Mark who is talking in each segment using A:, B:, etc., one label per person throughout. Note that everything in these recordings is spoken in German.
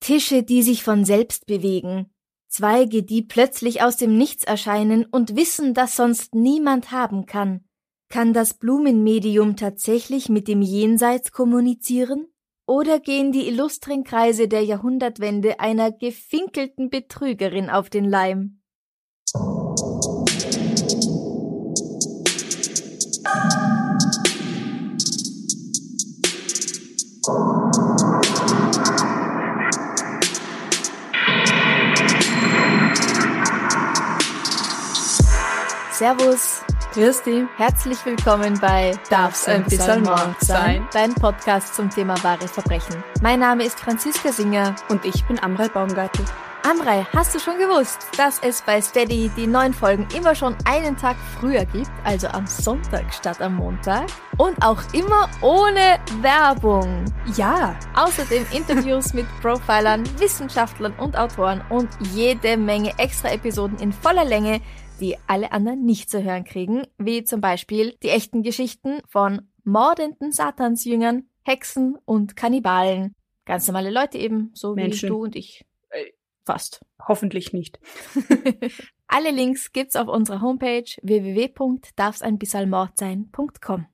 A: Tische, die sich von selbst bewegen. Zweige, die plötzlich aus dem Nichts erscheinen und wissen, dass sonst niemand haben kann. Kann das Blumenmedium tatsächlich mit dem Jenseits kommunizieren? Oder gehen die illustren Kreise der Jahrhundertwende einer gefinkelten Betrügerin auf den Leim? Servus.
B: Grüß dich.
A: Herzlich willkommen bei
B: Darf's ein bisschen Mord sein?
A: Dein Podcast zum Thema wahre Verbrechen. Mein Name ist Franziska Singer.
B: Und ich bin Amrei Baumgartel.
A: Amrei, hast du schon gewusst, dass es bei Steady die neuen Folgen immer schon einen Tag früher gibt, also am Sonntag statt am Montag? Und auch immer ohne Werbung.
B: Ja.
A: Außerdem Interviews mit Profilern, Wissenschaftlern und Autoren und jede Menge extra Episoden in voller Länge, die alle anderen nicht zu hören kriegen, wie zum Beispiel die echten Geschichten von mordenden Satansjüngern, Hexen und Kannibalen. Ganz normale Leute eben, so
B: Menschen.
A: wie du und ich.
B: Äh,
A: Fast.
B: Hoffentlich nicht.
A: Alle Links gibt's auf unserer Homepage www.darfseinbissalmordsein.com.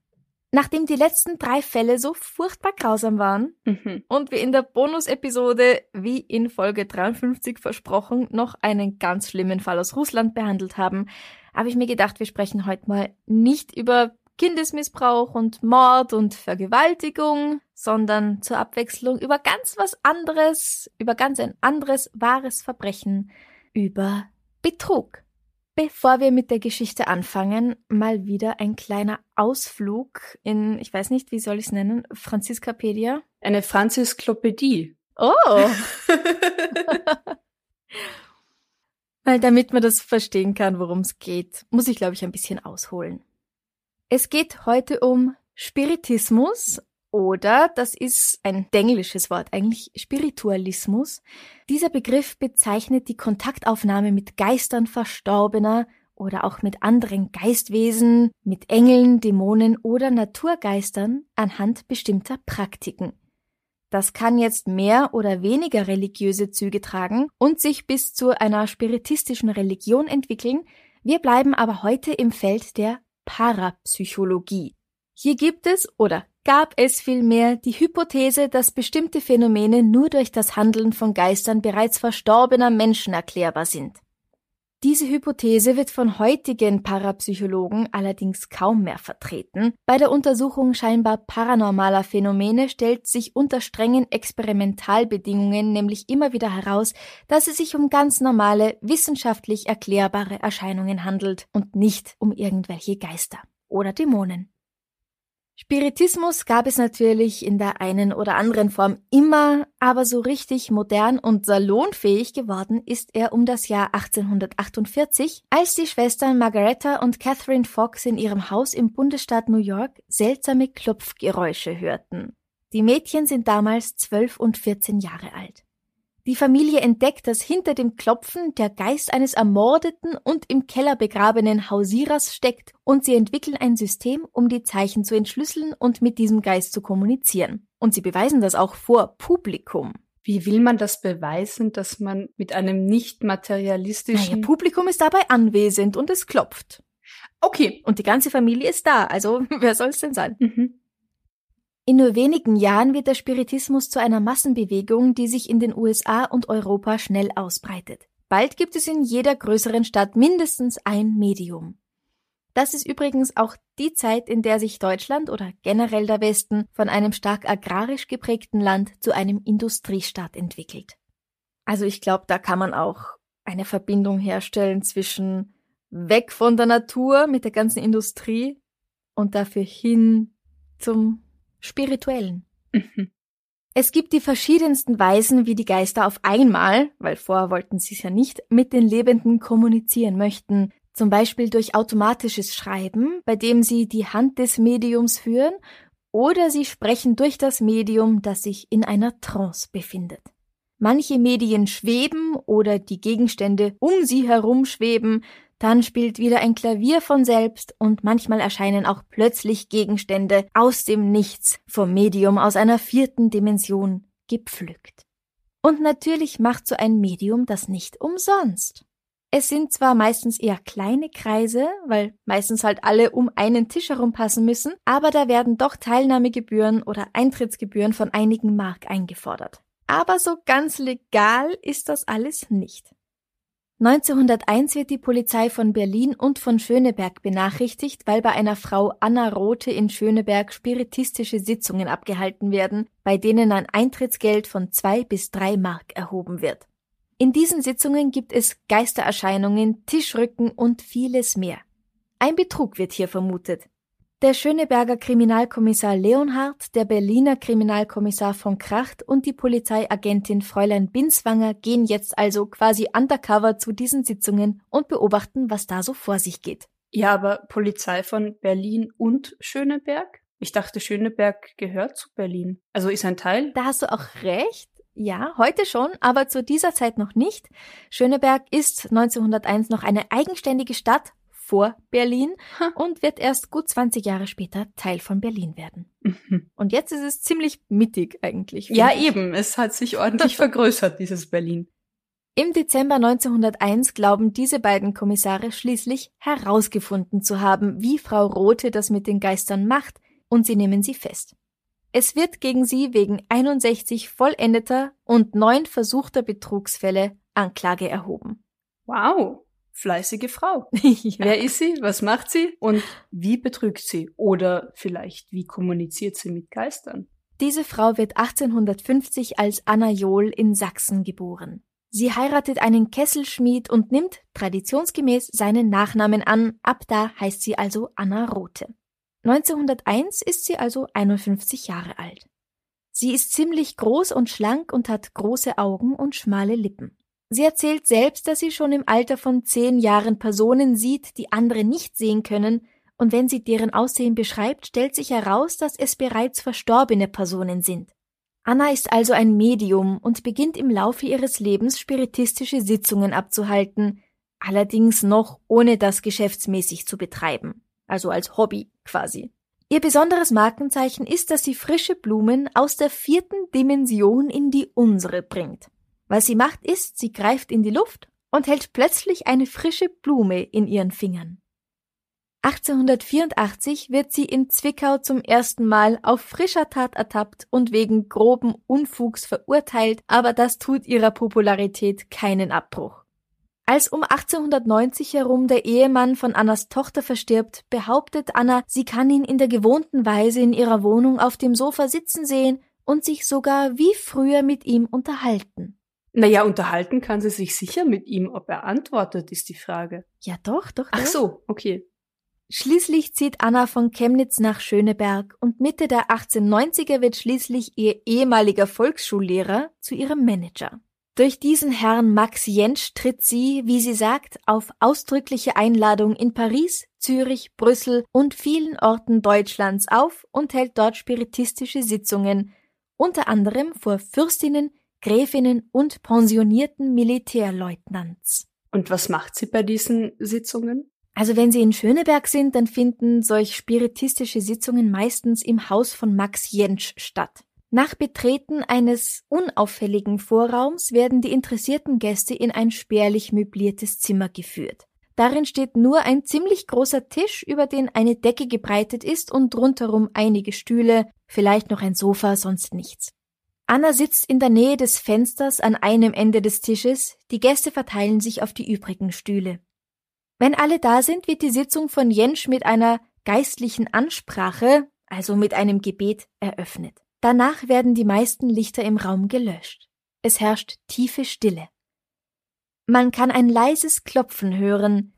A: Nachdem die letzten drei Fälle so furchtbar grausam waren
B: Mhm.
A: und wir in der Bonus-Episode, wie in Folge 53 versprochen, noch einen ganz schlimmen Fall aus Russland behandelt haben, habe ich mir gedacht, wir sprechen heute mal nicht über Kindesmissbrauch und Mord und Vergewaltigung, sondern zur Abwechslung über ganz was anderes, über ganz ein anderes wahres Verbrechen, über Betrug. Bevor wir mit der Geschichte anfangen, mal wieder ein kleiner Ausflug in, ich weiß nicht, wie soll ich es nennen, Franziskapedia.
B: Eine Franzisklopädie.
A: Oh! Weil damit man das verstehen kann, worum es geht, muss ich, glaube ich, ein bisschen ausholen. Es geht heute um Spiritismus oder, das ist ein englisches Wort, eigentlich Spiritualismus. Dieser Begriff bezeichnet die Kontaktaufnahme mit Geistern Verstorbener oder auch mit anderen Geistwesen, mit Engeln, Dämonen oder Naturgeistern anhand bestimmter Praktiken. Das kann jetzt mehr oder weniger religiöse Züge tragen und sich bis zu einer spiritistischen Religion entwickeln. Wir bleiben aber heute im Feld der Parapsychologie. Hier gibt es oder gab es vielmehr die Hypothese, dass bestimmte Phänomene nur durch das Handeln von Geistern bereits verstorbener Menschen erklärbar sind. Diese Hypothese wird von heutigen Parapsychologen allerdings kaum mehr vertreten. Bei der Untersuchung scheinbar paranormaler Phänomene stellt sich unter strengen Experimentalbedingungen nämlich immer wieder heraus, dass es sich um ganz normale, wissenschaftlich erklärbare Erscheinungen handelt und nicht um irgendwelche Geister oder Dämonen. Spiritismus gab es natürlich in der einen oder anderen Form immer, aber so richtig modern und salonfähig geworden ist er um das Jahr 1848, als die Schwestern Margaretta und Catherine Fox in ihrem Haus im Bundesstaat New York seltsame Klopfgeräusche hörten. Die Mädchen sind damals zwölf und vierzehn Jahre alt. Die Familie entdeckt, dass hinter dem Klopfen der Geist eines ermordeten und im Keller begrabenen Hausierers steckt und sie entwickeln ein System, um die Zeichen zu entschlüsseln und mit diesem Geist zu kommunizieren. Und sie beweisen das auch vor Publikum.
B: Wie will man das beweisen, dass man mit einem nicht
A: Naja,
B: materialistischen...
A: Publikum ist dabei anwesend und es klopft.
B: okay.
A: Und die ganze Familie ist da, also wer soll es denn sein?
B: Mhm.
A: In nur wenigen Jahren wird der Spiritismus zu einer Massenbewegung, die sich in den USA und Europa schnell ausbreitet. Bald gibt es in jeder größeren Stadt mindestens ein Medium. Das ist übrigens auch die Zeit, in der sich Deutschland oder generell der Westen von einem stark agrarisch geprägten Land zu einem Industriestaat entwickelt. Also ich glaube, da kann man auch eine Verbindung herstellen zwischen weg von der Natur mit der ganzen Industrie und dafür hin zum spirituellen.
B: Mhm.
A: Es gibt die verschiedensten Weisen, wie die Geister auf einmal, weil vorher wollten sie es ja nicht, mit den Lebenden kommunizieren möchten. Zum Beispiel durch automatisches Schreiben, bei dem sie die Hand des Mediums führen, oder sie sprechen durch das Medium, das sich in einer Trance befindet. Manche Medien schweben oder die Gegenstände um sie herum schweben, dann spielt wieder ein Klavier von selbst und manchmal erscheinen auch plötzlich Gegenstände aus dem Nichts vom Medium aus einer vierten Dimension gepflückt. Und natürlich macht so ein Medium das nicht umsonst. Es sind zwar meistens eher kleine Kreise, weil meistens halt alle um einen Tisch herum passen müssen, aber da werden doch Teilnahmegebühren oder Eintrittsgebühren von einigen Mark eingefordert. Aber so ganz legal ist das alles nicht. 1901 wird die Polizei von Berlin und von Schöneberg benachrichtigt, weil bei einer Frau Anna Rothe in Schöneberg spiritistische Sitzungen abgehalten werden, bei denen ein Eintrittsgeld von zwei bis drei Mark erhoben wird. In diesen Sitzungen gibt es Geistererscheinungen, Tischrücken und vieles mehr. Ein Betrug wird hier vermutet. Der Schöneberger Kriminalkommissar Leonhardt, der Berliner Kriminalkommissar von Kracht und die Polizeiagentin Fräulein Binswanger gehen jetzt also quasi undercover zu diesen Sitzungen und beobachten, was da so vor sich geht.
B: Ja, aber Polizei von Berlin und Schöneberg? Ich dachte, Schöneberg gehört zu Berlin. Also ist ein Teil?
A: Da hast du auch recht. Ja, heute schon, aber zu dieser Zeit noch nicht. Schöneberg ist 1901 noch eine eigenständige Stadt vor Berlin und wird erst gut 20 Jahre später Teil von Berlin werden.
B: Mhm.
A: Und jetzt ist es ziemlich mittig eigentlich.
B: Ja,
A: ich.
B: eben. Es hat sich ordentlich vergrößert, dieses Berlin.
A: Im Dezember 1901 glauben diese beiden Kommissare schließlich herausgefunden zu haben, wie Frau Rothe das mit den Geistern macht, und sie nehmen sie fest. Es wird gegen sie wegen 61 vollendeter und neun versuchter Betrugsfälle Anklage erhoben.
B: Wow. Fleißige Frau.
A: ja.
B: Wer ist sie? Was macht sie? Und wie betrügt sie? Oder vielleicht, wie kommuniziert sie mit Geistern?
A: Diese Frau wird 1850 als Anna Johl in Sachsen geboren. Sie heiratet einen Kesselschmied und nimmt traditionsgemäß seinen Nachnamen an, ab da heißt sie also Anna Rothe. 1901 ist sie also 51 Jahre alt. Sie ist ziemlich groß und schlank und hat große Augen und schmale Lippen. Sie erzählt selbst, dass sie schon im Alter von zehn Jahren Personen sieht, die andere nicht sehen können, und wenn sie deren Aussehen beschreibt, stellt sich heraus, dass es bereits verstorbene Personen sind. Anna ist also ein Medium und beginnt im Laufe ihres Lebens spiritistische Sitzungen abzuhalten, allerdings noch ohne das geschäftsmäßig zu betreiben, also als Hobby quasi. Ihr besonderes Markenzeichen ist, dass sie frische Blumen aus der vierten Dimension in die unsere bringt. Was sie macht ist, sie greift in die Luft und hält plötzlich eine frische Blume in ihren Fingern. 1884 wird sie in Zwickau zum ersten Mal auf frischer Tat ertappt und wegen groben Unfugs verurteilt, aber das tut ihrer Popularität keinen Abbruch. Als um 1890 herum der Ehemann von Annas Tochter verstirbt, behauptet Anna, sie kann ihn in der gewohnten Weise in ihrer Wohnung auf dem Sofa sitzen sehen und sich sogar wie früher mit ihm unterhalten.
B: Naja, unterhalten kann sie sich sicher mit ihm. Ob er antwortet, ist die Frage.
A: Ja, doch, doch.
B: Ach
A: doch.
B: so, okay.
A: Schließlich zieht Anna von Chemnitz nach Schöneberg und Mitte der 1890er wird schließlich ihr ehemaliger Volksschullehrer zu ihrem Manager. Durch diesen Herrn Max Jentsch tritt sie, wie sie sagt, auf ausdrückliche Einladung in Paris, Zürich, Brüssel und vielen Orten Deutschlands auf und hält dort spiritistische Sitzungen, unter anderem vor Fürstinnen, Gräfinnen und pensionierten Militärleutnants.
B: Und was macht sie bei diesen Sitzungen?
A: Also wenn Sie in Schöneberg sind, dann finden solch spiritistische Sitzungen meistens im Haus von Max Jentsch statt. Nach Betreten eines unauffälligen Vorraums werden die interessierten Gäste in ein spärlich möbliertes Zimmer geführt. Darin steht nur ein ziemlich großer Tisch, über den eine Decke gebreitet ist und rundherum einige Stühle, vielleicht noch ein Sofa, sonst nichts. Anna sitzt in der Nähe des Fensters an einem Ende des Tisches, die Gäste verteilen sich auf die übrigen Stühle. Wenn alle da sind, wird die Sitzung von Jentsch mit einer geistlichen Ansprache, also mit einem Gebet, eröffnet. Danach werden die meisten Lichter im Raum gelöscht. Es herrscht tiefe Stille. Man kann ein leises Klopfen hören.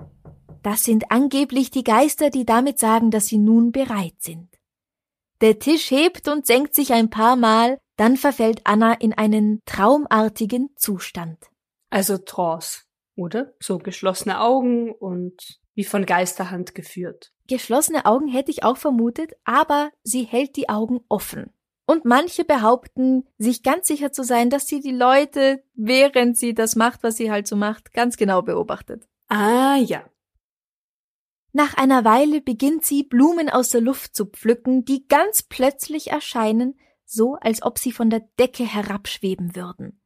A: Das sind angeblich die Geister, die damit sagen, dass sie nun bereit sind. Der Tisch hebt und senkt sich ein paar Mal, dann verfällt Anna in einen traumartigen Zustand.
B: Also Trance, oder? So geschlossene Augen und wie von Geisterhand geführt.
A: Geschlossene Augen hätte ich auch vermutet, aber sie hält die Augen offen. Und manche behaupten, sich ganz sicher zu sein, dass sie die Leute, während sie das macht, was sie halt so macht, ganz genau beobachtet.
B: Ah ja.
A: Nach einer Weile beginnt sie, Blumen aus der Luft zu pflücken, die ganz plötzlich erscheinen, so als ob sie von der Decke herabschweben würden.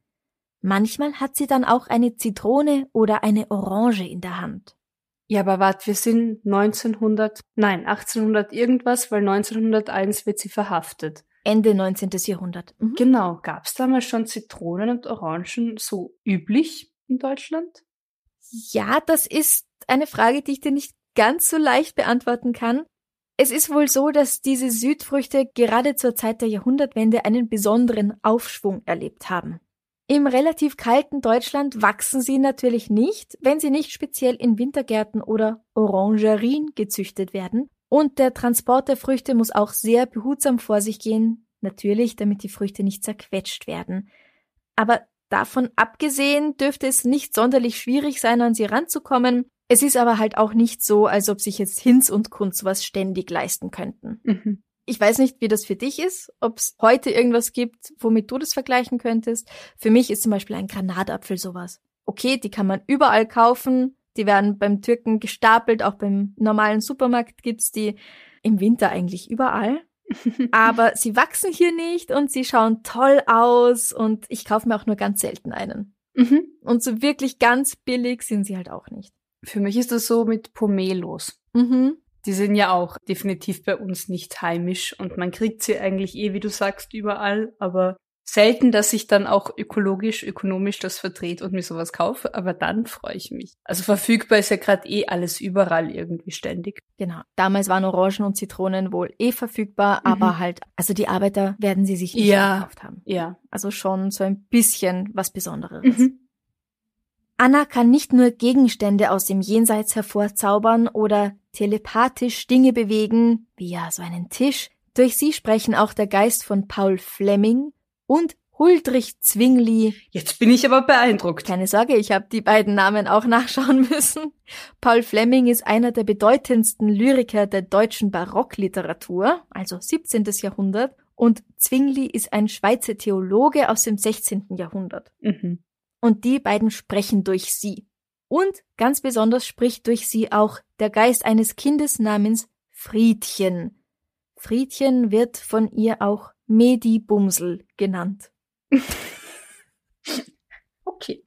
A: Manchmal hat sie dann auch eine Zitrone oder eine Orange in der Hand.
B: Ja, aber wart, wir sind 1900, nein, 1800 irgendwas, weil 1901 wird sie verhaftet.
A: Ende 19. Jahrhundert. Mhm.
B: Genau, gab's damals schon Zitronen und Orangen so üblich in Deutschland?
A: Ja, das ist eine Frage, die ich dir nicht ganz so leicht beantworten kann. Es ist wohl so, dass diese Südfrüchte gerade zur Zeit der Jahrhundertwende einen besonderen Aufschwung erlebt haben. Im relativ kalten Deutschland wachsen sie natürlich nicht, wenn sie nicht speziell in Wintergärten oder Orangerien gezüchtet werden. Und der Transport der Früchte muss auch sehr behutsam vor sich gehen, natürlich, damit die Früchte nicht zerquetscht werden. Aber davon abgesehen dürfte es nicht sonderlich schwierig sein, an sie ranzukommen. Es ist aber halt auch nicht so, als ob sich jetzt Hinz und Kunz was ständig leisten könnten.
B: Mhm.
A: Ich weiß nicht, wie das für dich ist, ob es heute irgendwas gibt, womit du das vergleichen könntest. Für mich ist zum Beispiel ein Granatapfel sowas. Okay, die kann man überall kaufen, die werden beim Türken gestapelt, auch beim normalen Supermarkt gibt's die im Winter eigentlich überall. Aber sie wachsen hier nicht und sie schauen toll aus und ich kaufe mir auch nur ganz selten einen.
B: Mhm.
A: Und so wirklich ganz billig sind sie halt auch nicht.
B: Für mich ist das so mit Pomelos.
A: Mhm.
B: Die sind ja auch definitiv bei uns nicht heimisch und man kriegt sie eigentlich eh, wie du sagst, überall, aber selten, dass ich dann auch ökologisch, ökonomisch das vertrete und mir sowas kaufe, aber dann freue ich mich. Also verfügbar ist ja gerade eh alles überall irgendwie ständig.
A: Genau. Damals waren Orangen und Zitronen wohl eh verfügbar,
B: Mhm.
A: aber halt, also die Arbeiter werden sie sich nicht
B: Ja.
A: gekauft haben.
B: Ja.
A: Also schon so ein bisschen was Besonderes.
B: Mhm.
A: Anna kann nicht nur Gegenstände aus dem Jenseits hervorzaubern oder telepathisch Dinge bewegen, wie ja so einen Tisch. Durch sie sprechen auch der Geist von Paul Fleming und Huldrych Zwingli.
B: Jetzt bin ich aber beeindruckt.
A: Keine Sorge, ich habe die beiden Namen auch nachschauen müssen. Paul Fleming ist einer der bedeutendsten Lyriker der deutschen Barockliteratur, also 17. Jahrhundert, und Zwingli ist ein Schweizer Theologe aus dem 16. Jahrhundert
B: Mhm.
A: Und die beiden sprechen durch sie. Und ganz besonders spricht durch sie auch der Geist eines Kindes namens Friedchen. Friedchen wird von ihr auch Medibumsel genannt.
B: Okay.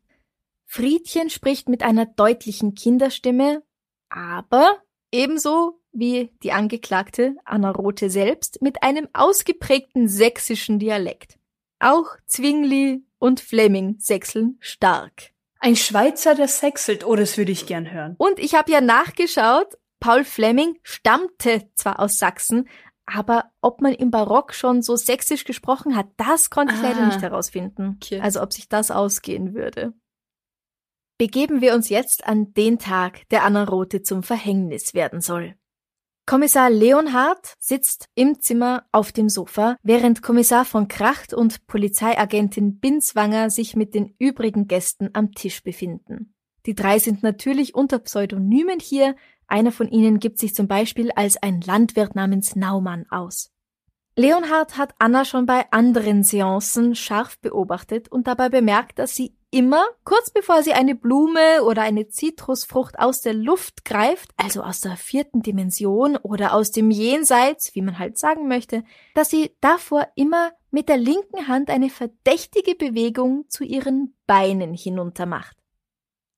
A: Friedchen spricht mit einer deutlichen Kinderstimme, aber ebenso wie die Angeklagte Anna Rothe selbst mit einem ausgeprägten sächsischen Dialekt. Auch Zwingli und Fleming sächseln stark.
B: Ein Schweizer, der sexelt. Oh, das würde ich gern hören.
A: Und ich habe ja nachgeschaut, Paul Fleming stammte zwar aus Sachsen, aber ob man im Barock schon so sächsisch gesprochen hat, das konnte ich leider
B: Ah.
A: nicht herausfinden.
B: Okay.
A: Also ob sich das ausgehen würde. Begeben wir uns jetzt an den Tag, der Anna Rothe zum Verhängnis werden soll. Kommissar Leonhard sitzt im Zimmer auf dem Sofa, während Kommissar von Kracht und Polizeiagentin Binswanger sich mit den übrigen Gästen am Tisch befinden. Die drei sind natürlich unter Pseudonymen hier, einer von ihnen gibt sich zum Beispiel als ein Landwirt namens Naumann aus. Leonhard hat Anna schon bei anderen Seancen scharf beobachtet und dabei bemerkt, dass sie immer, kurz bevor sie eine Blume oder eine Zitrusfrucht aus der Luft greift, also aus der vierten Dimension oder aus dem Jenseits, wie man halt sagen möchte, dass sie davor immer mit der linken Hand eine verdächtige Bewegung zu ihren Beinen hinunter macht.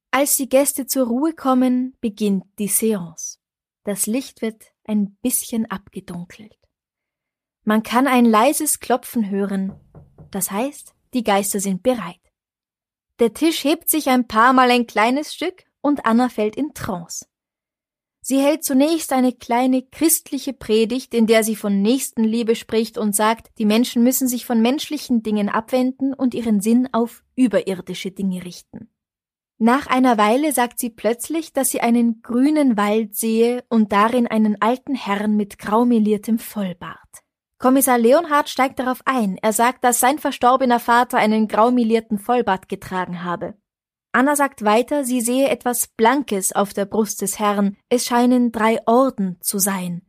A: Als die Gäste zur Ruhe kommen, beginnt die Seance. Das Licht wird ein bisschen abgedunkelt. Man kann ein leises Klopfen hören. Das heißt, die Geister sind bereit. Der Tisch hebt sich ein paar Mal ein kleines Stück und Anna fällt in Trance. Sie hält zunächst eine kleine christliche Predigt, in der sie von Nächstenliebe spricht und sagt, die Menschen müssen sich von menschlichen Dingen abwenden und ihren Sinn auf überirdische Dinge richten. Nach einer Weile sagt sie plötzlich, dass sie einen grünen Wald sehe und darin einen alten Herrn mit graumeliertem Vollbart. Kommissar Leonhard steigt darauf ein. Er sagt, dass sein verstorbener Vater einen graumelierten Vollbart getragen habe. Anna sagt weiter, sie sehe etwas Blankes auf der Brust des Herrn. Es scheinen drei Orden zu sein.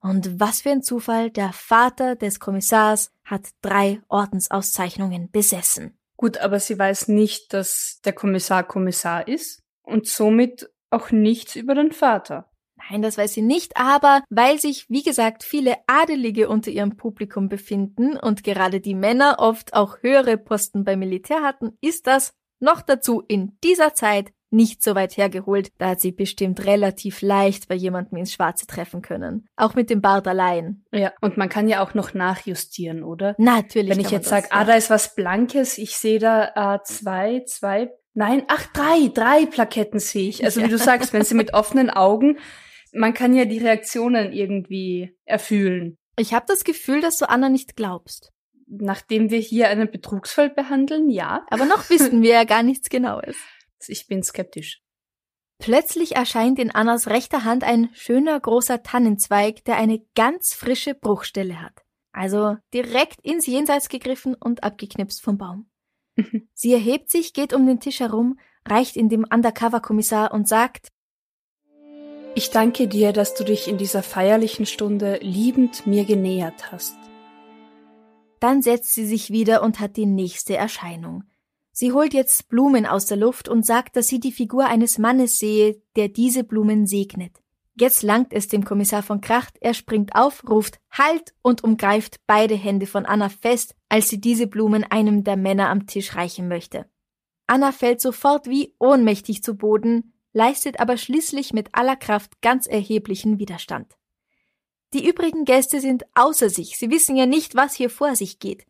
A: Und was für ein Zufall, der Vater des Kommissars hat drei Ordensauszeichnungen besessen.
B: Gut, aber sie weiß nicht, dass der Kommissar Kommissar ist und somit auch nichts über den Vater.
A: Nein, das weiß sie nicht, aber weil sich, wie gesagt, viele Adelige unter ihrem Publikum befinden und gerade die Männer oft auch höhere Posten beim Militär hatten, ist das noch dazu in dieser Zeit nicht so weit hergeholt, da hat sie bestimmt relativ leicht bei jemandem ins Schwarze treffen können. Auch mit dem Bart allein.
B: Ja, und man kann ja auch noch nachjustieren, oder?
A: Natürlich.
B: Wenn ich jetzt sage, ah, da ist was Blankes, ich sehe da äh, zwei, zwei, nein, ach, drei, drei Plaketten sehe ich. Also ja. wie du sagst, wenn sie mit offenen Augen, man kann ja die Reaktionen irgendwie erfühlen.
A: Ich habe das Gefühl, dass du Anna nicht glaubst
B: nachdem wir hier einen Betrugsfall behandeln, ja.
A: Aber noch wissen wir ja gar nichts Genaues.
B: Ich bin skeptisch.
A: Plötzlich erscheint in Annas rechter Hand ein schöner großer Tannenzweig, der eine ganz frische Bruchstelle hat. Also direkt ins Jenseits gegriffen und abgeknipst vom Baum. Sie erhebt sich, geht um den Tisch herum, reicht ihn dem Undercover-Kommissar und sagt,
B: ich danke dir, dass du dich in dieser feierlichen Stunde liebend mir genähert hast.
A: Dann setzt sie sich wieder und hat die nächste Erscheinung. Sie holt jetzt Blumen aus der Luft und sagt, dass sie die Figur eines Mannes sehe, der diese Blumen segnet. Jetzt langt es dem Kommissar von Kracht, er springt auf, ruft Halt und umgreift beide Hände von Anna fest, als sie diese Blumen einem der Männer am Tisch reichen möchte. Anna fällt sofort wie ohnmächtig zu Boden, leistet aber schließlich mit aller Kraft ganz erheblichen Widerstand. Die übrigen Gäste sind außer sich, sie wissen ja nicht, was hier vor sich geht.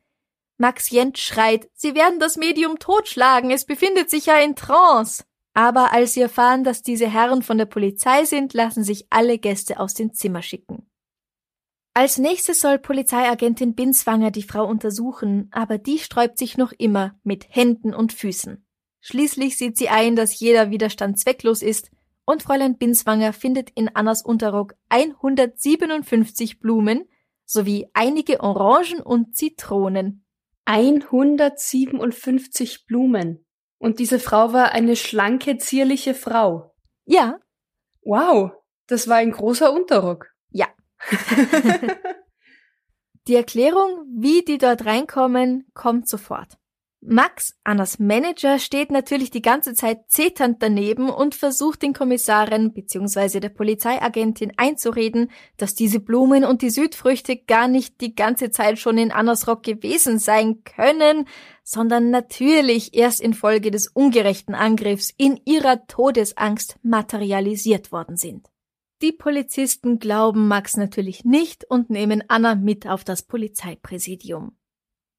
A: Max Jent schreit, Sie werden das Medium totschlagen, es befindet sich ja in Trance. Aber als sie erfahren, dass diese Herren von der Polizei sind, lassen sich alle Gäste aus dem Zimmer schicken. Als nächstes soll Polizeiagentin Binswanger die Frau untersuchen, aber die sträubt sich noch immer mit Händen und Füßen. Schließlich sieht sie ein, dass jeder Widerstand zwecklos ist und Fräulein Binswanger findet in Annas Unterrock 157 Blumen sowie einige Orangen und Zitronen.
B: 157 Blumen. Und diese Frau war eine schlanke, zierliche Frau.
A: Ja.
B: Wow, das war ein großer Unterrock.
A: Ja. die Erklärung, wie die dort reinkommen, kommt sofort. Max, Annas Manager, steht natürlich die ganze Zeit zeternd daneben und versucht den Kommissarin bzw. der Polizeiagentin einzureden, dass diese Blumen und die Südfrüchte gar nicht die ganze Zeit schon in Annas Rock gewesen sein können, sondern natürlich erst infolge des ungerechten Angriffs in ihrer Todesangst materialisiert worden sind. Die Polizisten glauben Max natürlich nicht und nehmen Anna mit auf das Polizeipräsidium.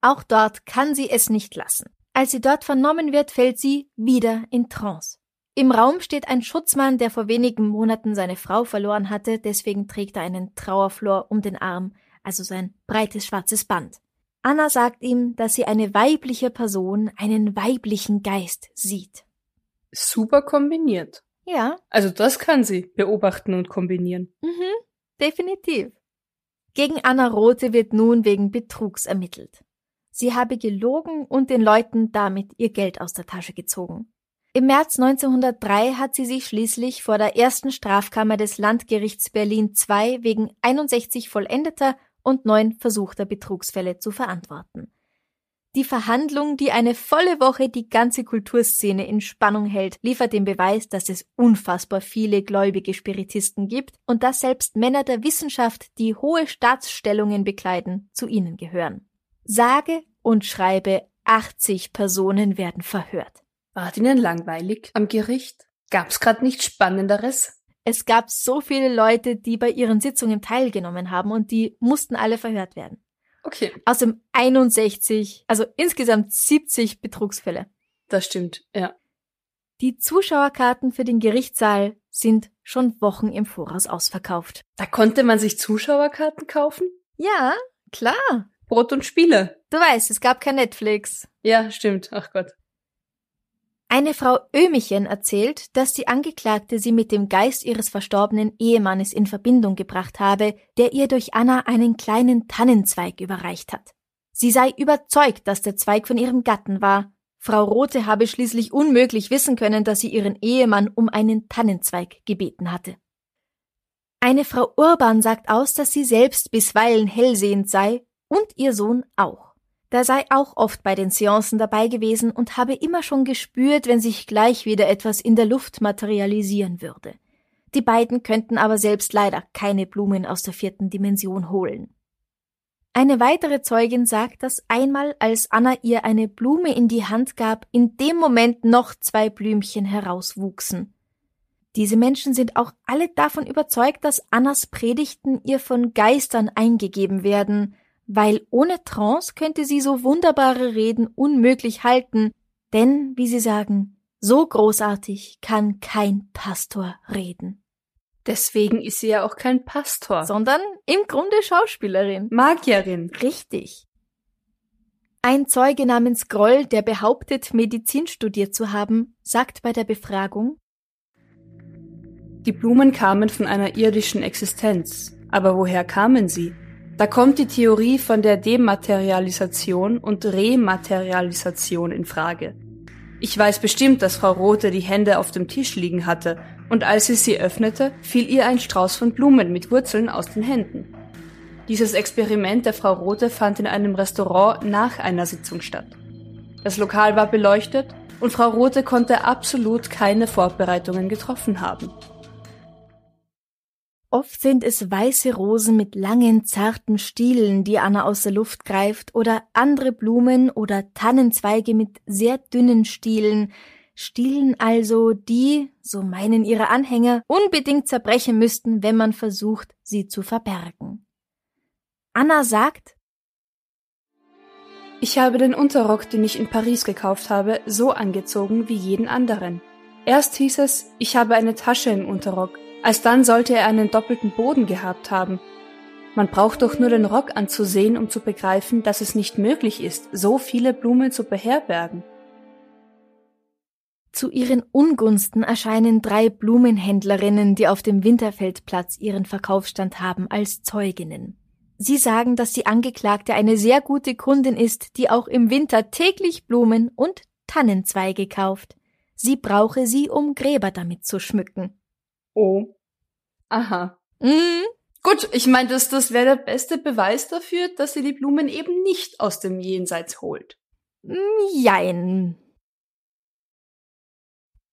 A: Auch dort kann sie es nicht lassen. Als sie dort vernommen wird, fällt sie wieder in Trance. Im Raum steht ein Schutzmann, der vor wenigen Monaten seine Frau verloren hatte, deswegen trägt er einen Trauerflor um den Arm, also sein breites schwarzes Band. Anna sagt ihm, dass sie eine weibliche Person, einen weiblichen Geist sieht.
B: Super kombiniert.
A: Ja.
B: Also das kann sie beobachten und kombinieren.
A: Mhm, definitiv. Gegen Anna Rote wird nun wegen Betrugs ermittelt. Sie habe gelogen und den Leuten damit ihr Geld aus der Tasche gezogen. Im März 1903 hat sie sich schließlich vor der ersten Strafkammer des Landgerichts Berlin II wegen 61 vollendeter und neun versuchter Betrugsfälle zu verantworten. Die Verhandlung, die eine volle Woche die ganze Kulturszene in Spannung hält, liefert den Beweis, dass es unfassbar viele gläubige Spiritisten gibt und dass selbst Männer der Wissenschaft, die hohe Staatsstellungen bekleiden, zu ihnen gehören. Sage und schreibe 80 Personen werden verhört.
B: War Ihnen langweilig am Gericht? Gab's grad nichts Spannenderes?
A: Es gab so viele Leute, die bei ihren Sitzungen teilgenommen haben und die mussten alle verhört werden.
B: Okay.
A: Außerdem 61, also insgesamt 70 Betrugsfälle.
B: Das stimmt, ja.
A: Die Zuschauerkarten für den Gerichtssaal sind schon Wochen im Voraus ausverkauft.
B: Da konnte man sich Zuschauerkarten kaufen?
A: Ja, klar.
B: Brot und Spiele.
A: Du weißt, es gab kein Netflix.
B: Ja, stimmt. Ach Gott.
A: Eine Frau Ömichen erzählt, dass die Angeklagte sie mit dem Geist ihres verstorbenen Ehemannes in Verbindung gebracht habe, der ihr durch Anna einen kleinen Tannenzweig überreicht hat. Sie sei überzeugt, dass der Zweig von ihrem Gatten war. Frau Rothe habe schließlich unmöglich wissen können, dass sie ihren Ehemann um einen Tannenzweig gebeten hatte. Eine Frau Urban sagt aus, dass sie selbst bisweilen hellsehend sei und ihr Sohn auch. Da sei auch oft bei den Seancen dabei gewesen und habe immer schon gespürt, wenn sich gleich wieder etwas in der Luft materialisieren würde. Die beiden könnten aber selbst leider keine Blumen aus der vierten Dimension holen. Eine weitere Zeugin sagt, dass einmal, als Anna ihr eine Blume in die Hand gab, in dem Moment noch zwei Blümchen herauswuchsen. Diese Menschen sind auch alle davon überzeugt, dass Annas Predigten ihr von Geistern eingegeben werden, weil ohne Trance könnte sie so wunderbare Reden unmöglich halten, denn, wie sie sagen, so großartig kann kein Pastor reden.
B: Deswegen ist sie ja auch kein Pastor,
A: Sondern im Grunde Schauspielerin.
B: Magierin.
A: Richtig. Ein Zeuge namens Groll, der behauptet, Medizin studiert zu haben, sagt bei der Befragung,
B: Die Blumen kamen von einer irdischen Existenz. Aber woher kamen sie? Da kommt die Theorie von der Dematerialisation und Rematerialisation in Frage. Ich weiß bestimmt, dass Frau Rothe die Hände auf dem Tisch liegen hatte, und als sie sie öffnete, fiel ihr ein Strauß von Blumen mit Wurzeln aus den Händen. Dieses Experiment der Frau Rothe fand in einem Restaurant nach einer Sitzung statt. Das Lokal war beleuchtet und Frau Rothe konnte absolut keine Vorbereitungen getroffen haben.
A: Oft sind es weiße Rosen mit langen, zarten Stielen, die Anna aus der Luft greift, oder andere Blumen oder Tannenzweige mit sehr dünnen Stielen, Stielen also, die, so meinen ihre Anhänger, unbedingt zerbrechen müssten, wenn man versucht, sie zu verbergen. Anna sagt,
B: Ich habe den Unterrock, den ich in Paris gekauft habe, so angezogen wie jeden anderen. Erst hieß es, ich habe eine Tasche im Unterrock, alsdann sollte er einen doppelten Boden gehabt haben. Man braucht doch nur den Rock anzusehen, um zu begreifen, dass es nicht möglich ist, so viele Blumen zu beherbergen.
A: Zu ihren Ungunsten erscheinen drei Blumenhändlerinnen, die auf dem Winterfeldplatz ihren Verkaufsstand haben, als Zeuginnen. Sie sagen, dass die Angeklagte eine sehr gute Kundin ist, die auch im Winter täglich Blumen und Tannenzweige kauft. Sie brauche sie, um Gräber damit zu schmücken.
B: Oh. Aha.
A: Mm,
B: Gut, ich meine, das, das wäre der beste Beweis dafür, dass sie die Blumen eben nicht aus dem Jenseits holt.
A: jein.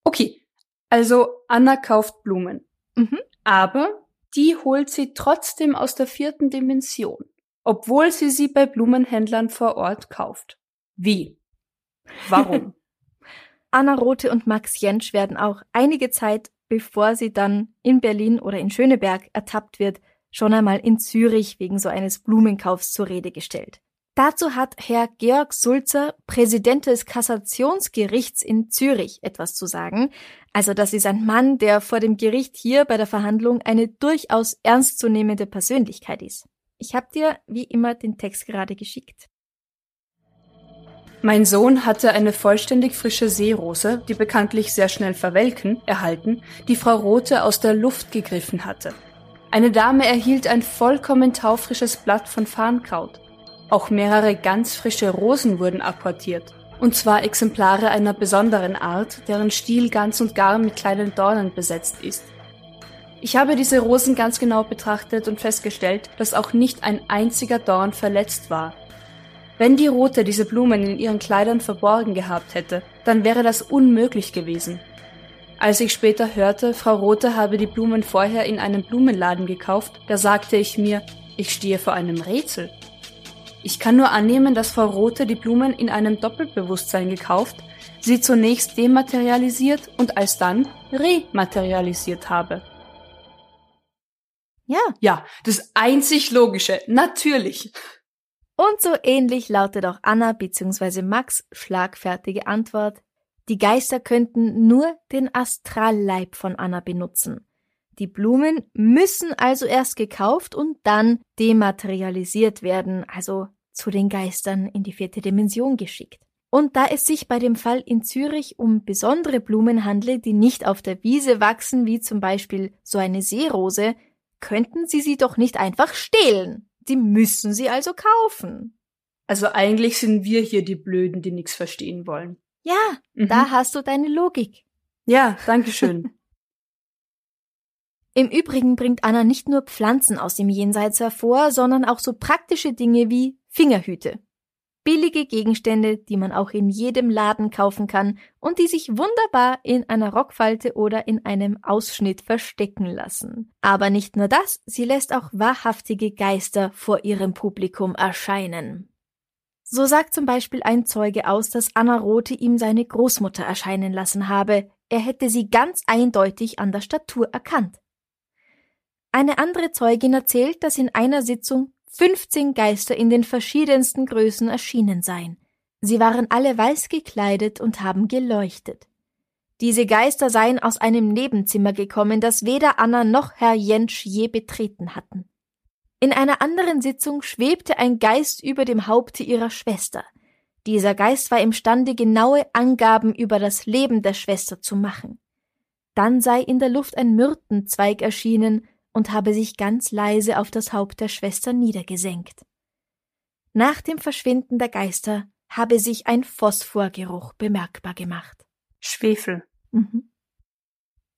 B: Okay, also Anna kauft Blumen.
A: Mhm.
B: Aber die holt sie trotzdem aus der vierten Dimension, obwohl sie sie bei Blumenhändlern vor Ort kauft. Wie? Warum?
A: Anna Rothe und Max Jentsch werden auch einige Zeit, bevor sie dann in Berlin oder in Schöneberg ertappt wird, schon einmal in Zürich wegen so eines Blumenkaufs zur Rede gestellt. Dazu hat Herr Georg Sulzer, Präsident des Kassationsgerichts in Zürich, etwas zu sagen. Also das ist ein Mann, der vor dem Gericht hier bei der Verhandlung eine durchaus ernstzunehmende Persönlichkeit ist. Ich habe dir wie immer den Text gerade geschickt.
B: Mein Sohn hatte eine vollständig frische Seerose, die bekanntlich sehr schnell verwelken, erhalten, die Frau Rothe aus der Luft gegriffen hatte. Eine Dame erhielt ein vollkommen taufrisches Blatt von Farnkraut. Auch mehrere ganz frische Rosen wurden apportiert. Und zwar Exemplare einer besonderen Art, deren Stiel ganz und gar mit kleinen Dornen besetzt ist. Ich habe diese Rosen ganz genau betrachtet und festgestellt, dass auch nicht ein einziger Dorn verletzt war. Wenn die Rote diese Blumen in ihren Kleidern verborgen gehabt hätte, dann wäre das unmöglich gewesen. Als ich später hörte, Frau Rothe habe die Blumen vorher in einem Blumenladen gekauft, da sagte ich mir, ich stehe vor einem Rätsel. Ich kann nur annehmen, dass Frau Rothe die Blumen in einem Doppelbewusstsein gekauft, sie zunächst dematerialisiert und alsdann rematerialisiert habe.
A: Ja,
B: Ja, das einzig Logische, natürlich.
A: Und so ähnlich lautet auch Anna bzw. Max schlagfertige Antwort. Die Geister könnten nur den Astralleib von Anna benutzen. Die Blumen müssen also erst gekauft und dann dematerialisiert werden, also zu den Geistern in die vierte Dimension geschickt. Und da es sich bei dem Fall in Zürich um besondere Blumen handle, die nicht auf der Wiese wachsen, wie zum Beispiel so eine Seerose, könnten Sie sie doch nicht einfach stehlen. Die müssen Sie also kaufen.
B: Also eigentlich sind wir hier die Blöden, die nichts verstehen wollen.
A: Ja, mhm. da hast du deine Logik.
B: Ja, danke schön.
A: Im Übrigen bringt Anna nicht nur Pflanzen aus dem Jenseits hervor, sondern auch so praktische Dinge wie Fingerhüte. Billige Gegenstände, die man auch in jedem Laden kaufen kann und die sich wunderbar in einer Rockfalte oder in einem Ausschnitt verstecken lassen. Aber nicht nur das, sie lässt auch wahrhaftige Geister vor ihrem Publikum erscheinen. So sagt zum Beispiel ein Zeuge aus, dass Anna Rothe ihm seine Großmutter erscheinen lassen habe. Er hätte sie ganz eindeutig an der Statur erkannt. Eine andere Zeugin erzählt, dass in einer Sitzung 15 Geister in den verschiedensten Größen erschienen seien. Sie waren alle weiß gekleidet und haben geleuchtet. Diese Geister seien aus einem Nebenzimmer gekommen, das weder Anna noch Herr Jentsch je betreten hatten. In einer anderen Sitzung schwebte ein Geist über dem Haupte ihrer Schwester. Dieser Geist war imstande, genaue Angaben über das Leben der Schwester zu machen. Dann sei in der Luft ein Myrtenzweig erschienen, und habe sich ganz leise auf das Haupt der Schwester niedergesenkt. Nach dem Verschwinden der Geister habe sich ein Phosphorgeruch bemerkbar gemacht.
B: Schwefel.
A: Mhm.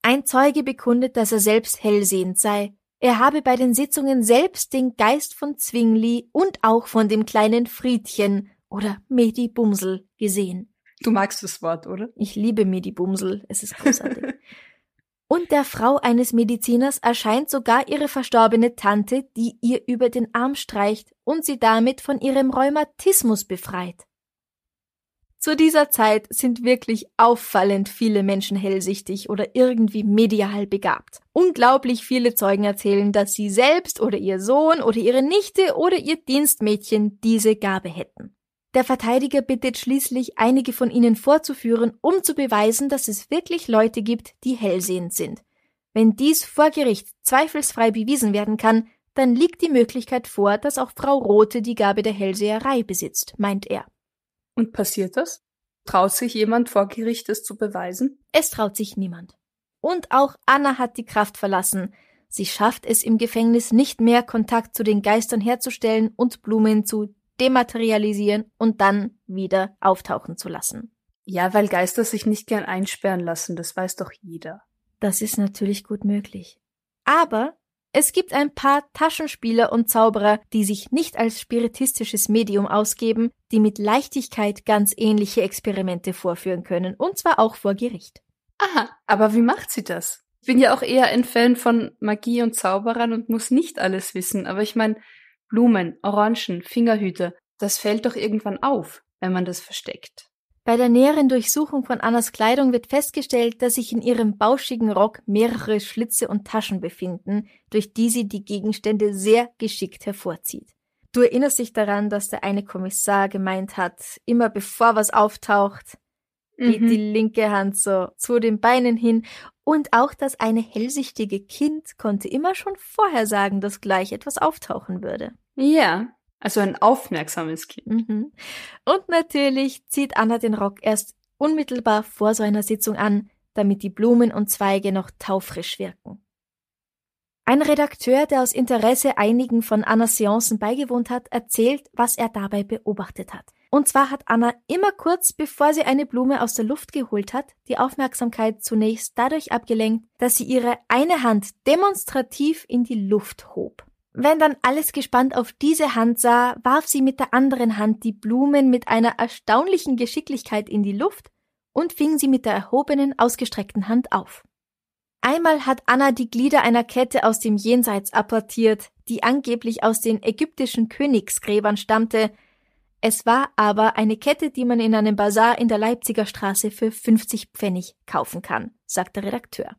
A: Ein Zeuge bekundet, dass er selbst hellsehend sei. Er habe bei den Sitzungen selbst den Geist von Zwingli und auch von dem kleinen Friedchen oder Medi Bumsel gesehen.
B: Du magst das Wort, oder?
A: Ich liebe Medi Bumsel. Es ist großartig. Und der Frau eines Mediziners erscheint sogar ihre verstorbene Tante, die ihr über den Arm streicht und sie damit von ihrem Rheumatismus befreit. Zu dieser Zeit sind wirklich auffallend viele Menschen hellsichtig oder irgendwie medial begabt. Unglaublich viele Zeugen erzählen, dass sie selbst oder ihr Sohn oder ihre Nichte oder ihr Dienstmädchen diese Gabe hätten. Der Verteidiger bittet schließlich, einige von ihnen vorzuführen, um zu beweisen, dass es wirklich Leute gibt, die hellsehend sind. Wenn dies vor Gericht zweifelsfrei bewiesen werden kann, dann liegt die Möglichkeit vor, dass auch Frau Rothe die Gabe der Hellseherei besitzt, meint er.
B: Und passiert das? Traut sich jemand vor Gericht es zu beweisen?
A: Es traut sich niemand. Und auch Anna hat die Kraft verlassen. Sie schafft es im Gefängnis nicht mehr, Kontakt zu den Geistern herzustellen und Blumen zu dematerialisieren und dann wieder auftauchen zu lassen.
B: Ja, weil Geister sich nicht gern einsperren lassen, das weiß doch jeder.
A: Das ist natürlich gut möglich. Aber es gibt ein paar Taschenspieler und Zauberer, die sich nicht als spiritistisches Medium ausgeben, die mit Leichtigkeit ganz ähnliche Experimente vorführen können, und zwar auch vor Gericht.
B: Aha, aber wie macht sie das? Ich bin ja auch eher ein Fan von Magie und Zauberern und muss nicht alles wissen, aber ich meine, Blumen, Orangen, Fingerhüte, das fällt doch irgendwann auf, wenn man das versteckt.
A: Bei der näheren Durchsuchung von Annas Kleidung wird festgestellt, dass sich in ihrem bauschigen Rock mehrere Schlitze und Taschen befinden, durch die sie die Gegenstände sehr geschickt hervorzieht. Du erinnerst dich daran, dass der eine Kommissar gemeint hat, immer bevor was auftaucht, geht mhm. die linke Hand so zu den Beinen hin und auch das eine hellsichtige Kind konnte immer schon vorher sagen, dass gleich etwas auftauchen würde.
B: Ja, also ein aufmerksames Kind.
A: Mhm. Und natürlich zieht Anna den Rock erst unmittelbar vor so einer Sitzung an, damit die Blumen und Zweige noch taufrisch wirken. Ein Redakteur, der aus Interesse einigen von Annas Seancen beigewohnt hat, erzählt, was er dabei beobachtet hat. Und zwar hat Anna immer kurz, bevor sie eine Blume aus der Luft geholt hat, die Aufmerksamkeit zunächst dadurch abgelenkt, dass sie ihre eine Hand demonstrativ in die Luft hob. Wenn dann alles gespannt auf diese Hand sah, warf sie mit der anderen Hand die Blumen mit einer erstaunlichen Geschicklichkeit in die Luft und fing sie mit der erhobenen, ausgestreckten Hand auf. Einmal hat Anna die Glieder einer Kette aus dem Jenseits apportiert, die angeblich aus den ägyptischen Königsgräbern stammte. Es war aber eine Kette, die man in einem Bazar in der Leipziger Straße für 50 Pfennig kaufen kann, sagt der Redakteur.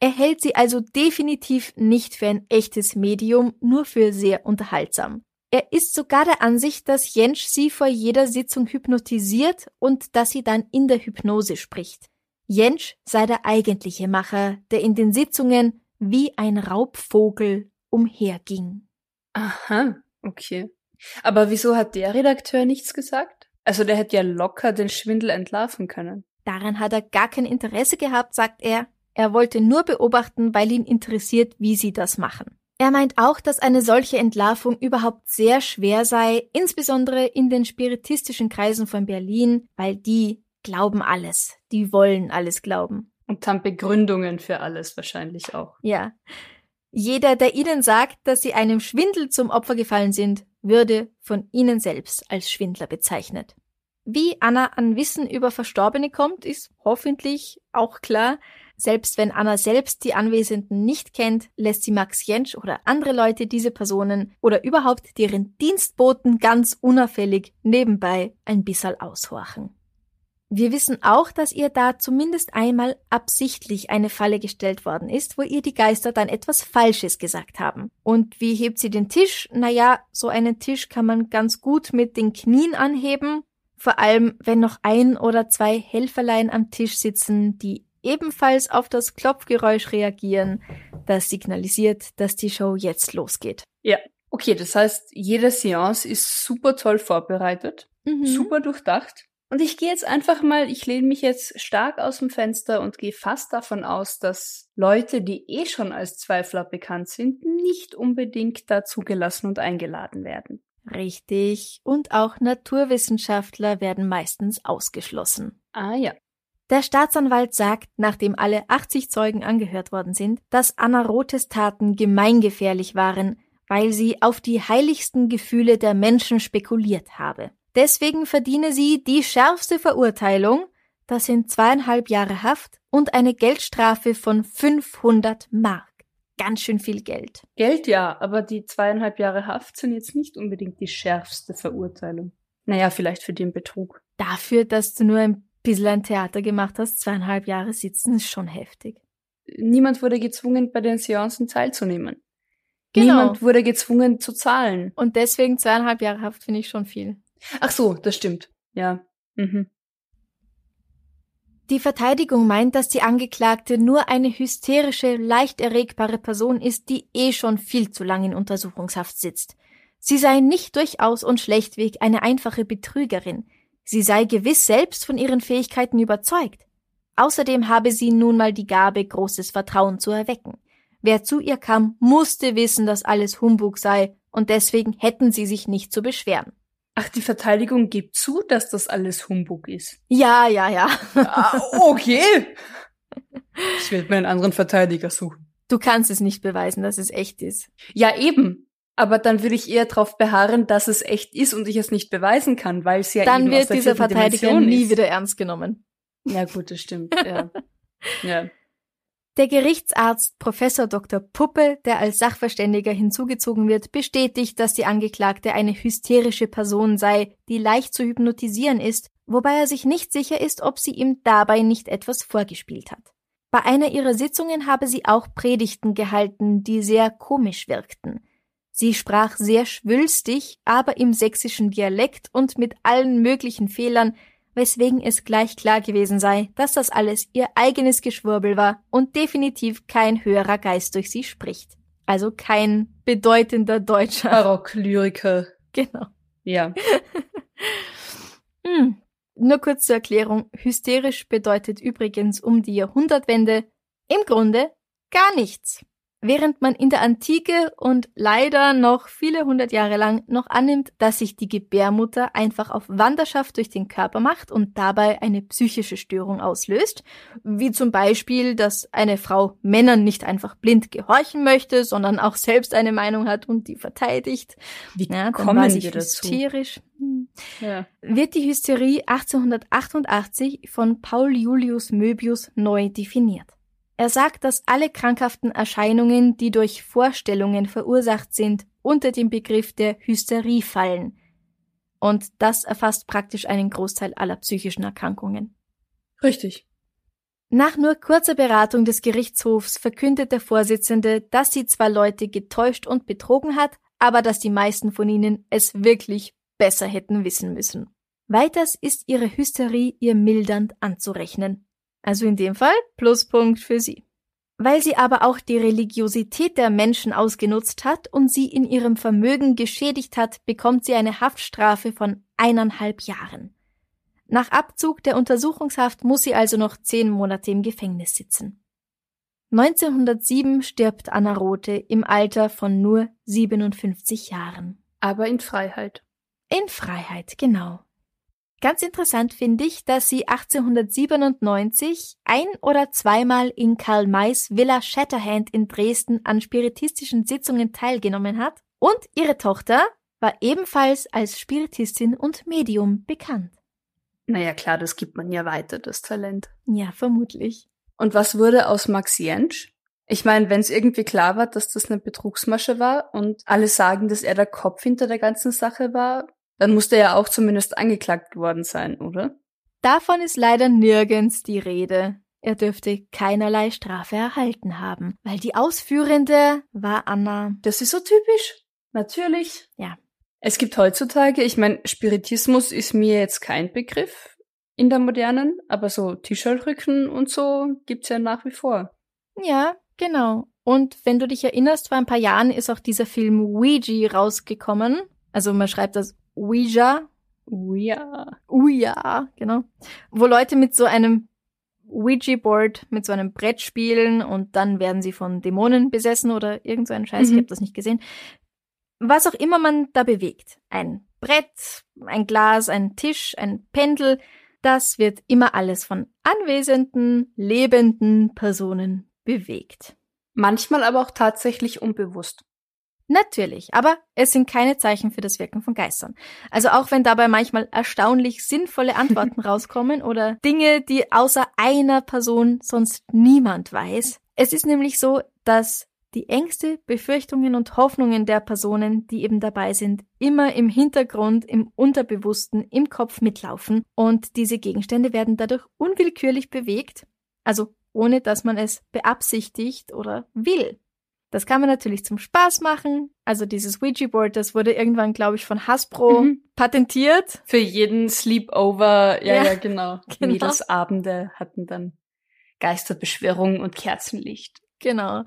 A: Er hält sie also definitiv nicht für ein echtes Medium, nur für sehr unterhaltsam. Er ist sogar der Ansicht, dass Jentsch sie vor jeder Sitzung hypnotisiert und dass sie dann in der Hypnose spricht. Jentsch sei der eigentliche Macher, der in den Sitzungen wie ein Raubvogel umherging.
B: Aha, okay. Aber wieso hat der Redakteur nichts gesagt? Also der hätte ja locker den Schwindel entlarven können.
A: Daran hat er gar kein Interesse gehabt, sagt er. Er wollte nur beobachten, weil ihn interessiert, wie sie das machen. Er meint auch, dass eine solche Entlarvung überhaupt sehr schwer sei, insbesondere in den spiritistischen Kreisen von Berlin, weil die glauben alles, die wollen alles glauben.
B: Und haben Begründungen für alles wahrscheinlich auch.
A: Ja. Jeder, der ihnen sagt, dass sie einem Schwindel zum Opfer gefallen sind, würde von ihnen selbst als Schwindler bezeichnet. Wie Anna an Wissen über Verstorbene kommt, ist hoffentlich auch klar. Selbst wenn Anna selbst die Anwesenden nicht kennt, lässt sie Max Jentsch oder andere Leute diese Personen oder überhaupt deren Dienstboten ganz unauffällig nebenbei ein bisschen aushorchen. Wir wissen auch, dass ihr da zumindest einmal absichtlich eine Falle gestellt worden ist, wo ihr die Geister dann etwas Falsches gesagt haben. Und wie hebt sie den Tisch? Naja, so einen Tisch kann man ganz gut mit den Knien anheben, vor allem wenn noch ein oder zwei Helferlein am Tisch sitzen, die ebenfalls auf das Klopfgeräusch reagieren, das signalisiert, dass die Show jetzt losgeht.
B: Ja. Okay, das heißt, jede Seance ist super toll vorbereitet,
A: Mhm.
B: super durchdacht. Und ich gehe jetzt einfach mal, ich lehne mich jetzt stark aus dem Fenster und gehe fast davon aus, dass Leute, die eh schon als Zweifler bekannt sind, nicht unbedingt da zugelassen und eingeladen werden.
A: Richtig. Und auch Naturwissenschaftler werden meistens ausgeschlossen.
B: Ah ja.
A: Der Staatsanwalt sagt, nachdem alle 80 Zeugen angehört worden sind, dass Anna Rothes Taten gemeingefährlich waren, weil sie auf die heiligsten Gefühle der Menschen spekuliert habe. Deswegen verdiene sie die schärfste Verurteilung, das sind zweieinhalb Jahre Haft und eine Geldstrafe von 500 Mark. Ganz schön viel Geld.
B: Geld ja, aber die zweieinhalb Jahre Haft sind jetzt nicht unbedingt die schärfste Verurteilung. Naja, vielleicht für den Betrug.
A: Dafür, dass du nur ein bisschen ein Theater gemacht hast, zweieinhalb Jahre sitzen, ist schon heftig.
B: Niemand wurde gezwungen, bei den Seancen teilzunehmen.
A: Genau.
B: Niemand wurde gezwungen zu zahlen.
A: Und deswegen zweieinhalb Jahre Haft finde ich schon viel.
B: Ach so, das stimmt. Ja. Mhm.
A: Die Verteidigung meint, dass die Angeklagte nur eine hysterische, leicht erregbare Person ist, die eh schon viel zu lang in Untersuchungshaft sitzt. Sie sei nicht durchaus und schlechtweg eine einfache Betrügerin. Sie sei gewiss selbst von ihren Fähigkeiten überzeugt. Außerdem habe sie nun mal die Gabe, großes Vertrauen zu erwecken. Wer zu ihr kam, musste wissen, dass alles Humbug sei, und deswegen hätten sie sich nicht zu beschweren.
B: Ach, die Verteidigung gibt zu, dass das alles Humbug ist.
A: Ja, ja, ja.
B: Ah, okay. Ich werde mir einen anderen Verteidiger suchen.
A: Du kannst es nicht beweisen, dass es echt ist.
B: Ja, eben. Aber dann würde ich eher darauf beharren, dass es echt ist und ich es nicht beweisen kann, weil es ja
A: Dann
B: eben aus
A: wird
B: der
A: dieser Verteidiger
B: Dimension
A: nie
B: ist.
A: wieder ernst genommen.
B: Ja, gut, das stimmt. Ja. ja.
A: Der Gerichtsarzt Professor Dr. Puppe, der als Sachverständiger hinzugezogen wird, bestätigt, dass die Angeklagte eine hysterische Person sei, die leicht zu hypnotisieren ist, wobei er sich nicht sicher ist, ob sie ihm dabei nicht etwas vorgespielt hat. Bei einer ihrer Sitzungen habe sie auch Predigten gehalten, die sehr komisch wirkten. Sie sprach sehr schwülstig, aber im sächsischen Dialekt und mit allen möglichen Fehlern, weswegen es gleich klar gewesen sei, dass das alles ihr eigenes Geschwurbel war und definitiv kein höherer Geist durch sie spricht. Also kein bedeutender Deutscher.
B: Barocklyriker.
A: Genau.
B: Ja.
A: Hm. Nur kurz zur Erklärung. Hysterisch bedeutet übrigens um die Jahrhundertwende im Grunde gar nichts. Während man in der Antike und leider noch viele hundert Jahre lang noch annimmt, dass sich die Gebärmutter einfach auf Wanderschaft durch den Körper macht und dabei eine psychische Störung auslöst, wie zum Beispiel, dass eine Frau Männern nicht einfach blind gehorchen möchte, sondern auch selbst eine Meinung hat und die verteidigt.
B: Wie
A: Ja, dann
B: kommen
A: war sie
B: wir dazu?
A: hysterisch. Hm
B: Ja.
A: wird die Hysterie 1888 von Paul Julius Möbius neu definiert. Er sagt, dass alle krankhaften Erscheinungen, die durch Vorstellungen verursacht sind, unter den Begriff der Hysterie fallen. Und das erfasst praktisch einen Großteil aller psychischen Erkrankungen.
B: Richtig.
A: Nach nur kurzer Beratung des Gerichtshofs verkündet der Vorsitzende, dass sie zwar Leute getäuscht und betrogen hat, aber dass die meisten von ihnen es wirklich besser hätten wissen müssen. Weiters ist ihre Hysterie ihr mildernd anzurechnen. Also in dem Fall Pluspunkt für sie. Weil sie aber auch die Religiosität der Menschen ausgenutzt hat und sie in ihrem Vermögen geschädigt hat, bekommt sie eine Haftstrafe von eineinhalb Jahren. Nach Abzug der Untersuchungshaft muss sie also noch zehn Monate im Gefängnis sitzen. 1907 stirbt Anna Rothe im Alter von nur 57 Jahren.
B: Aber in Freiheit.
A: In Freiheit, genau. Ganz interessant finde ich, dass sie 1897 ein- oder zweimal in Karl Mays Villa Shatterhand in Dresden an spiritistischen Sitzungen teilgenommen hat und ihre Tochter war ebenfalls als Spiritistin und Medium bekannt.
B: Naja, klar, das gibt man ja weiter, das Talent.
A: Ja, vermutlich.
B: Und was wurde aus Max Jentsch? Ich meine, wenn es irgendwie klar war, dass das eine Betrugsmasche war und alle sagen, dass er der Kopf hinter der ganzen Sache war, dann muss der ja auch zumindest angeklagt worden sein, oder?
A: Davon ist leider nirgends die Rede. Er dürfte keinerlei Strafe erhalten haben, weil die Ausführende war Anna.
B: Das ist so typisch. Natürlich.
A: Ja.
B: Es gibt heutzutage, ich meine, Spiritismus ist mir jetzt kein Begriff in der modernen, aber so Tischalrücken und so gibt's ja nach wie vor.
A: Ja, genau. Und wenn du dich erinnerst, vor ein paar Jahren ist auch dieser Film Ouija rausgekommen. Also man schreibt das Ouija.
B: Ouija.
A: Ouija, genau. Wo Leute mit so einem Ouija-Board, mit so einem Brett spielen und dann werden sie von Dämonen besessen oder irgend so einen Scheiß.
B: Mhm.
A: Ich habe das nicht gesehen. Was auch immer man da bewegt. Ein Brett, ein Glas, ein Tisch, ein Pendel. Das wird immer alles von anwesenden, lebenden Personen bewegt.
B: Manchmal aber auch tatsächlich unbewusst.
A: Natürlich, aber es sind keine Zeichen für das Wirken von Geistern. Also auch wenn dabei manchmal erstaunlich sinnvolle Antworten rauskommen oder Dinge, die außer einer Person sonst niemand weiß. Es ist nämlich so, dass die Ängste, Befürchtungen und Hoffnungen der Personen, die eben dabei sind, immer im Hintergrund, im Unterbewussten, im Kopf mitlaufen und diese Gegenstände werden dadurch unwillkürlich bewegt, also ohne dass man es beabsichtigt oder will. Das kann man natürlich zum Spaß machen. Also dieses Ouija-Board, das wurde irgendwann, glaube ich, von Hasbro
B: Mhm.
A: patentiert.
B: Für jeden Sleepover, ja,
A: Ja,
B: ja, genau.
A: genau.
B: Mädelsabende hatten dann Geisterbeschwörung und Kerzenlicht.
A: Genau.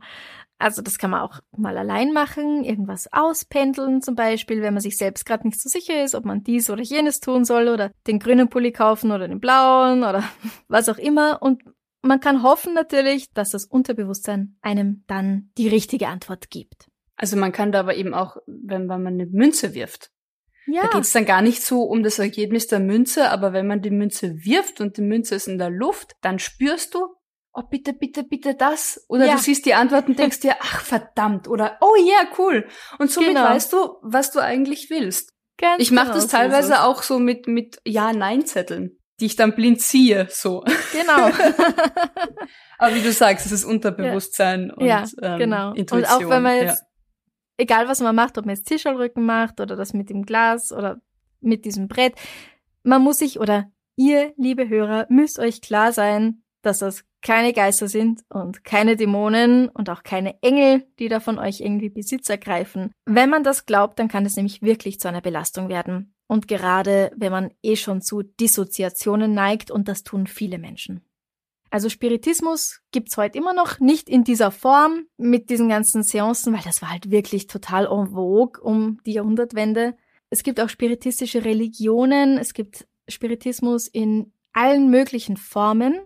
A: Also das kann man auch mal allein machen, irgendwas auspendeln zum Beispiel, wenn man sich selbst gerade nicht so sicher ist, ob man dies oder jenes tun soll oder den grünen Pulli kaufen oder den blauen oder was auch immer. Und man kann hoffen natürlich, dass das Unterbewusstsein einem dann die richtige Antwort gibt.
B: Also man kann da aber eben auch, wenn man eine Münze wirft,
A: Ja,
B: da geht's dann gar nicht so um das Ergebnis der Münze, aber wenn man die Münze wirft und die Münze ist in der Luft, dann spürst du, oh bitte, bitte, bitte das. Oder
A: Ja.
B: du siehst die Antwort und denkst dir, ach verdammt, oder oh yeah, cool. Und somit
A: Genau.
B: weißt du, was du eigentlich willst.
A: ganz
B: Ich mache
A: genau
B: das
A: so
B: teilweise
A: es.
B: auch so mit, mit Ja-Nein-Zetteln, die ich dann blind ziehe, so.
A: Genau.
B: Aber wie du sagst, es ist Unterbewusstsein und
A: ja,
B: ähm,
A: genau.
B: Intuition.
A: Und auch wenn man
B: ja.
A: jetzt, egal was man macht, ob man jetzt Tischalrücken macht oder das mit dem Glas oder mit diesem Brett, man muss sich oder ihr, liebe Hörer, müsst euch klar sein, dass das keine Geister sind und keine Dämonen und auch keine Engel, die da von euch irgendwie Besitz ergreifen. Wenn man das glaubt, dann kann es nämlich wirklich zu einer Belastung werden. Und gerade wenn man eh schon zu Dissoziationen neigt, und das tun viele Menschen. Also Spiritismus gibt's heute immer noch, nicht in dieser Form mit diesen ganzen Seancen, weil das war halt wirklich total en vogue um die Jahrhundertwende. Es gibt auch spiritistische Religionen, es gibt Spiritismus in allen möglichen Formen.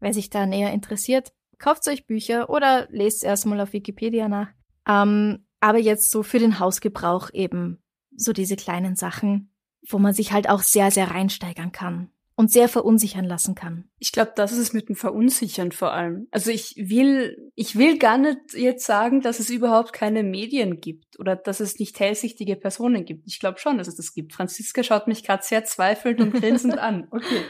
A: Wer sich da näher interessiert, kauft euch Bücher oder lest erstmal auf Wikipedia nach. Ähm, aber jetzt so für den Hausgebrauch eben so diese kleinen Sachen, wo man sich halt auch sehr, sehr reinsteigern kann und sehr verunsichern lassen kann.
B: Ich glaube, das ist es mit dem Verunsichern vor allem. Also ich will, ich will gar nicht jetzt sagen, dass es überhaupt keine Medien gibt oder dass es nicht hellsichtige Personen gibt. Ich glaube schon, dass es das gibt. Franziska schaut mich gerade sehr zweifelnd und grinsend an. Okay.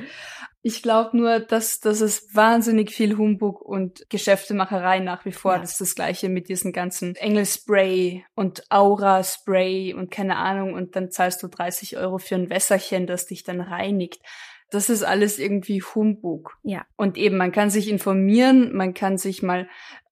B: Ich glaube nur, dass, dass es wahnsinnig viel Humbug und Geschäftemacherei nach wie vor.
A: Ja.
B: Das ist das Gleiche mit diesen ganzen Engelspray und Aura-Spray und keine Ahnung. Und dann zahlst du 30 Euro für ein Wässerchen, das dich dann reinigt. Das ist alles irgendwie Humbug.
A: Ja.
B: Und eben, man kann sich informieren, man kann sich mal,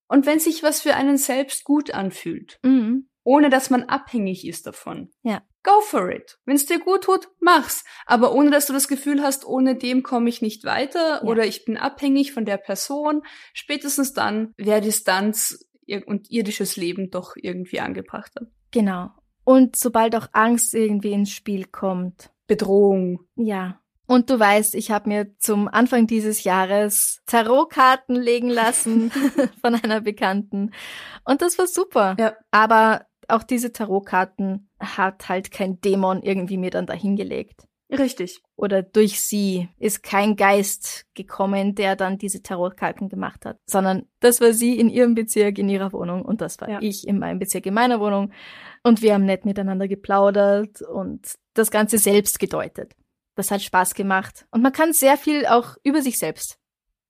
B: und wenn sich was für einen selbst gut anfühlt,
A: Mhm.
B: ohne dass man abhängig ist davon.
A: Ja.
B: Go for it. Wenn es dir gut tut, mach's. Aber ohne dass du das Gefühl hast, ohne dem komme ich nicht weiter
A: Ja.
B: oder ich bin abhängig von der Person. Spätestens dann wäre Distanz und irdisches Leben doch irgendwie angebrachter.
A: Genau. Und sobald auch Angst irgendwie ins Spiel kommt,
B: Bedrohung.
A: Ja. Und du weißt, ich habe mir zum Anfang dieses Jahres Tarotkarten legen lassen von einer Bekannten. Und das war super.
B: Ja.
A: Aber auch diese Tarotkarten hat halt kein Dämon irgendwie mir dann dahingelegt.
B: Richtig.
A: Oder durch sie ist kein Geist gekommen, der dann diese Tarotkarten gemacht hat, sondern das war sie in ihrem Bezirk, in ihrer Wohnung und das war
B: Ja.
A: ich in meinem Bezirk, in meiner Wohnung. Und wir haben nett miteinander geplaudert und das Ganze selbst gedeutet. Das hat Spaß gemacht. Und man kann sehr viel auch über sich selbst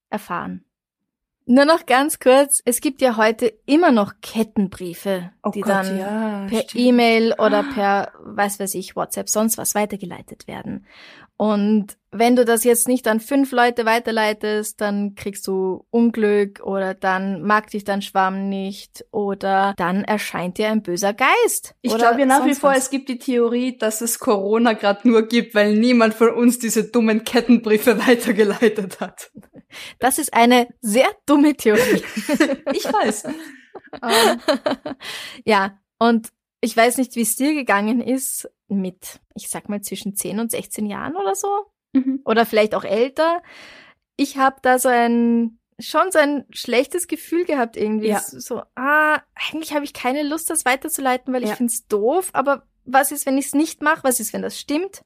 A: erfahren. Nur noch ganz kurz, es gibt ja heute immer noch Kettenbriefe,
B: Oh
A: die
B: Gott,
A: dann
B: ja,
A: per. E-Mail oder per, weiß weiß ich, WhatsApp, sonst was weitergeleitet werden. Und wenn du das jetzt nicht an fünf Leute weiterleitest, dann kriegst du Unglück oder dann mag dich dein Schwamm nicht oder dann erscheint dir ein böser Geist.
B: Ich glaube ja nach wie vor,
A: was.
B: es gibt die Theorie, dass es Corona gerade nur gibt, weil niemand von uns diese dummen Kettenbriefe weitergeleitet hat.
A: Das ist eine sehr dumme Theorie.
B: Ich weiß. Ähm,
A: ja, und ich weiß nicht, wie es dir gegangen ist mit, ich sag mal, zwischen 10 und 16 Jahren oder so.
B: Mhm.
A: oder vielleicht auch älter. Ich habe da so ein schon so ein schlechtes Gefühl gehabt irgendwie.
B: Ja.
A: So, ah, eigentlich habe ich keine Lust, das weiterzuleiten, weil
B: Ja.
A: ich find's doof. Aber was ist, wenn ich es nicht mache? Was ist, wenn das stimmt?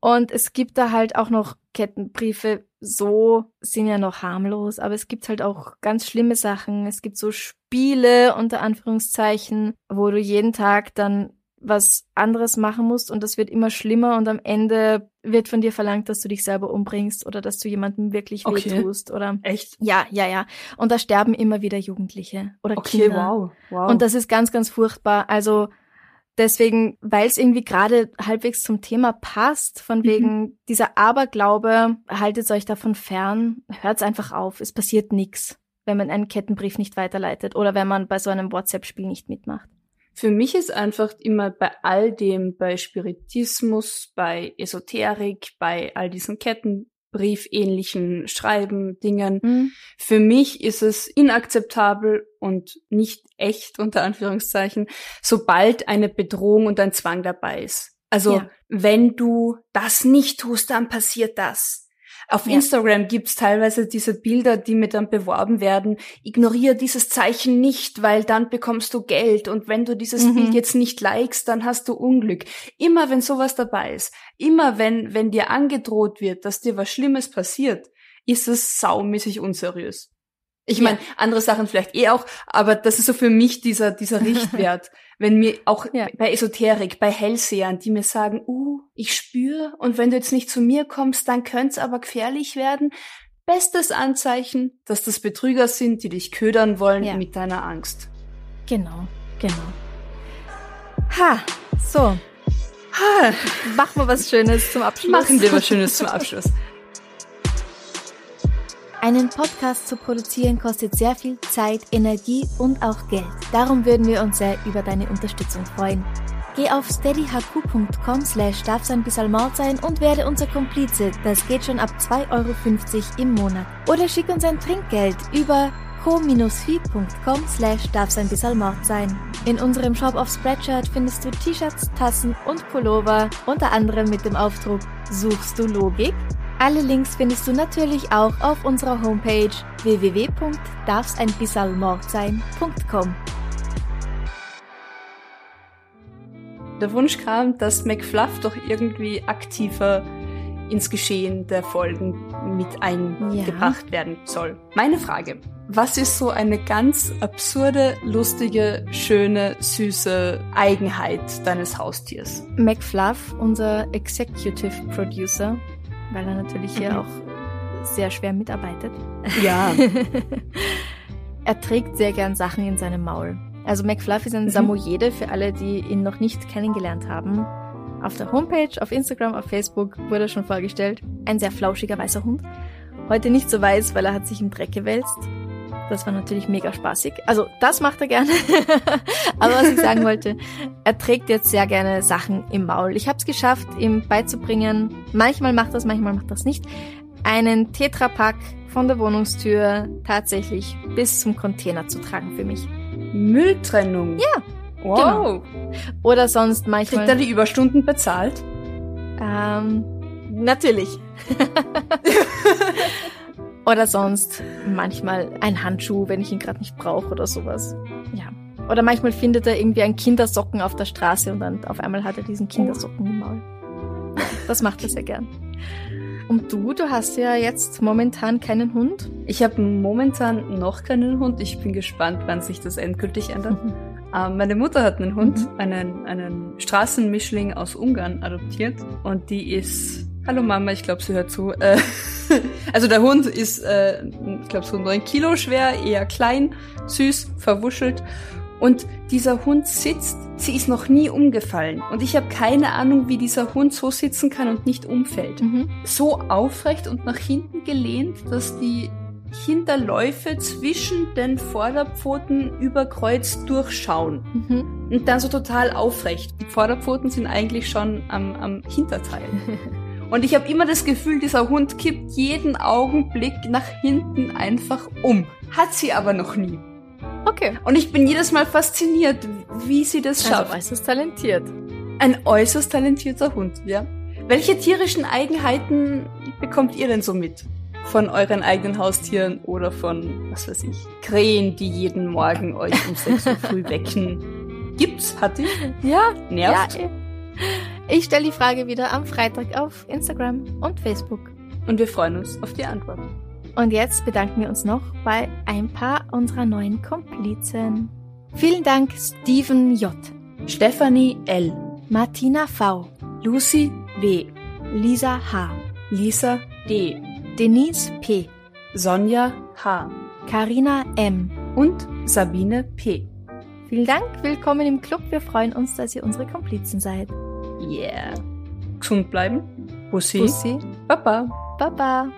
A: Und es gibt da halt auch noch Kettenbriefe, so sind ja noch harmlos, aber es gibt halt auch ganz schlimme Sachen. Es gibt so Spiele unter Anführungszeichen, wo du jeden Tag dann was anderes machen musst und das wird immer schlimmer und am Ende wird von dir verlangt, dass du dich selber umbringst oder dass du jemandem wirklich
B: Okay.
A: wehtust oder
B: Echt?
A: ja, ja, ja. Und da sterben immer wieder Jugendliche oder
B: Okay,
A: Kinder.
B: wow. wow.
A: Und das ist ganz, ganz furchtbar. Also deswegen, weil es irgendwie gerade halbwegs zum Thema passt, von
B: Mhm.
A: wegen dieser Aberglaube, haltet euch davon fern, hört's einfach auf. Es passiert nichts, wenn man einen Kettenbrief nicht weiterleitet oder wenn man bei so einem WhatsApp-Spiel nicht mitmacht.
B: Für mich ist einfach immer bei all dem, bei Spiritismus, bei Esoterik, bei all diesen Kettenbriefähnlichen Schreiben, Dingen,
A: Hm?
B: für mich ist es inakzeptabel und nicht echt, unter Anführungszeichen, sobald eine Bedrohung und ein Zwang dabei ist. Also,
A: Ja.
B: wenn du das nicht tust, dann passiert das. Auf
A: Ja.
B: Instagram gibt's teilweise diese Bilder, die mir dann beworben werden. Ignoriere dieses Zeichen nicht, weil dann bekommst du Geld. Und wenn du dieses
A: Mhm.
B: Bild jetzt nicht likest, dann hast du Unglück. Immer wenn sowas dabei ist, immer wenn, wenn dir angedroht wird, dass dir was Schlimmes passiert, ist es saumäßig unseriös. Ich
A: Ja.
B: meine, andere Sachen vielleicht eh auch, aber das ist so für mich dieser, dieser Richtwert. wenn mir auch
A: Ja.
B: bei Esoterik, bei Hellsehern, die mir sagen, uh, ich spüre und wenn du jetzt nicht zu mir kommst, dann könnte es aber gefährlich werden. Bestes Anzeichen, dass das Betrüger sind, die dich ködern wollen
A: Ja.
B: mit deiner Angst.
A: Genau, genau. Ha, so,
B: Ha,
A: machen wir was Schönes zum Abschluss.
B: machen wir was Schönes zum Abschluss.
A: Einen Podcast zu produzieren kostet sehr viel Zeit, Energie und auch Geld. Darum würden wir uns sehr über deine Unterstützung freuen. Geh auf steadyhq.com slash darf sein und werde unser Komplize. Das geht schon ab 2,50 Euro im Monat. Oder schick uns ein Trinkgeld über co-fi.com slash darf sein. In unserem Shop auf Spreadshirt findest du T-Shirts, Tassen und Pullover, unter anderem mit dem Aufdruck Suchst du Logik? Alle Links findest du natürlich auch auf unserer Homepage www.darfseinbissalmordsein.com.
B: Der Wunsch kam, dass McFluff doch irgendwie aktiver ins Geschehen der Folgen mit eingebracht werden soll. Meine Frage. Was ist so eine ganz absurde, lustige, schöne, süße Eigenheit deines Haustiers?
A: McFluff, unser Executive Producer, weil er natürlich hier
B: Mhm.
A: auch sehr schwer mitarbeitet.
B: Ja.
A: er trägt sehr gern Sachen in seinem Maul. Also McFluff ist ein
B: Mhm.
A: Samoyede für alle, die ihn noch nicht kennengelernt haben. Auf der Homepage, auf Instagram, auf Facebook wurde er schon vorgestellt. Ein sehr flauschiger weißer Hund. Heute nicht so weiß, weil er hat sich im Dreck gewälzt. Das war natürlich mega spaßig. Also das macht er gerne. Aber was ich sagen wollte, er trägt jetzt sehr gerne Sachen im Maul. Ich habe es geschafft, ihm beizubringen. Manchmal macht das, manchmal macht das nicht. Einen Tetrapack von der Wohnungstür tatsächlich bis zum Container zu tragen für mich.
B: Mülltrennung.
A: Ja,
B: Wow.
A: Oder sonst manchmal.
B: Kriegt er die Überstunden bezahlt?
A: Ähm, natürlich. oder sonst manchmal ein Handschuh, wenn ich ihn gerade nicht brauche oder sowas. Ja. Oder manchmal findet er irgendwie einen Kindersocken auf der Straße und dann auf einmal hat er diesen Kindersocken im Maul. Das macht er sehr gern. Und du, du hast ja jetzt momentan keinen Hund?
B: Ich habe momentan noch keinen Hund. Ich bin gespannt, wann sich das endgültig ändert. Mhm. Ähm, meine Mutter hat einen Hund, mhm. einen, einen Straßenmischling aus Ungarn adoptiert und die ist Hallo Mama, ich glaube, sie hört zu. Äh, also der Hund ist, äh, ich glaube, so neun Kilo schwer, eher klein, süß, verwuschelt. Und dieser Hund sitzt, sie ist noch nie umgefallen. Und ich habe keine Ahnung, wie dieser Hund so sitzen kann und nicht umfällt. Mhm. So aufrecht und nach hinten gelehnt, dass die Hinterläufe zwischen den Vorderpfoten über Kreuz durchschauen. Mhm. Und dann so total aufrecht. Die Vorderpfoten sind eigentlich schon am, am Hinterteil. Und ich habe immer das Gefühl, dieser Hund kippt jeden Augenblick nach hinten einfach um. Hat sie aber noch nie.
A: Okay.
B: Und ich bin jedes Mal fasziniert, wie sie das also schafft.
A: Äußerst talentiert.
B: Ein äußerst talentierter Hund, ja. Welche tierischen Eigenheiten bekommt ihr denn so mit? Von euren eigenen Haustieren oder von, was weiß ich, Krähen, die jeden Morgen euch um 6 Uhr früh wecken? Gibt's? Hat die?
A: Ja.
B: Nervt?
A: Ja, ich stelle die Frage wieder am Freitag auf Instagram und Facebook.
B: Und wir freuen uns auf die Antwort.
A: Und jetzt bedanken wir uns noch bei ein paar unserer neuen Komplizen. Vielen Dank Steven J.,
B: Stephanie L.,
A: Martina V.,
B: Lucy W.,
A: Lisa H.,
B: Lisa D.,
A: Denise P.,
B: Sonja H.,
A: Karina M.
B: und Sabine P.
A: Vielen Dank, willkommen im Club. Wir freuen uns, dass ihr unsere Komplizen seid.
B: Yeah. Gesund bleiben. Bussi.
A: Bussi.
B: Baba.
A: Baba.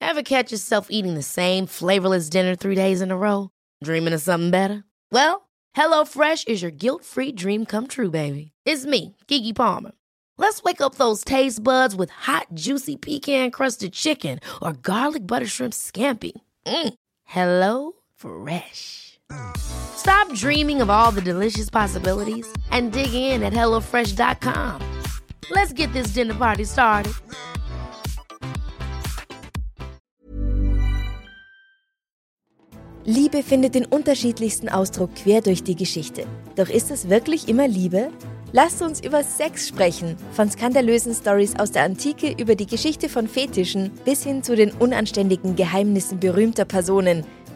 C: Ever catch yourself eating the same flavorless dinner three days in a row? Dreaming of something better? Well, HelloFresh is your guilt-free dream come true, baby. It's me, Kiki Palmer. Let's wake up those taste buds with hot, juicy pecan-crusted chicken or garlic butter shrimp scampi. Mm. Hello Fresh. Stop dreaming of all the delicious possibilities and dig in at HelloFresh.com. Let's get this dinner party started.
D: Liebe findet den unterschiedlichsten Ausdruck quer durch die Geschichte. Doch ist es wirklich immer Liebe? Lasst uns über Sex sprechen, von skandalösen Stories aus der Antike über die Geschichte von Fetischen bis hin zu den unanständigen Geheimnissen berühmter Personen –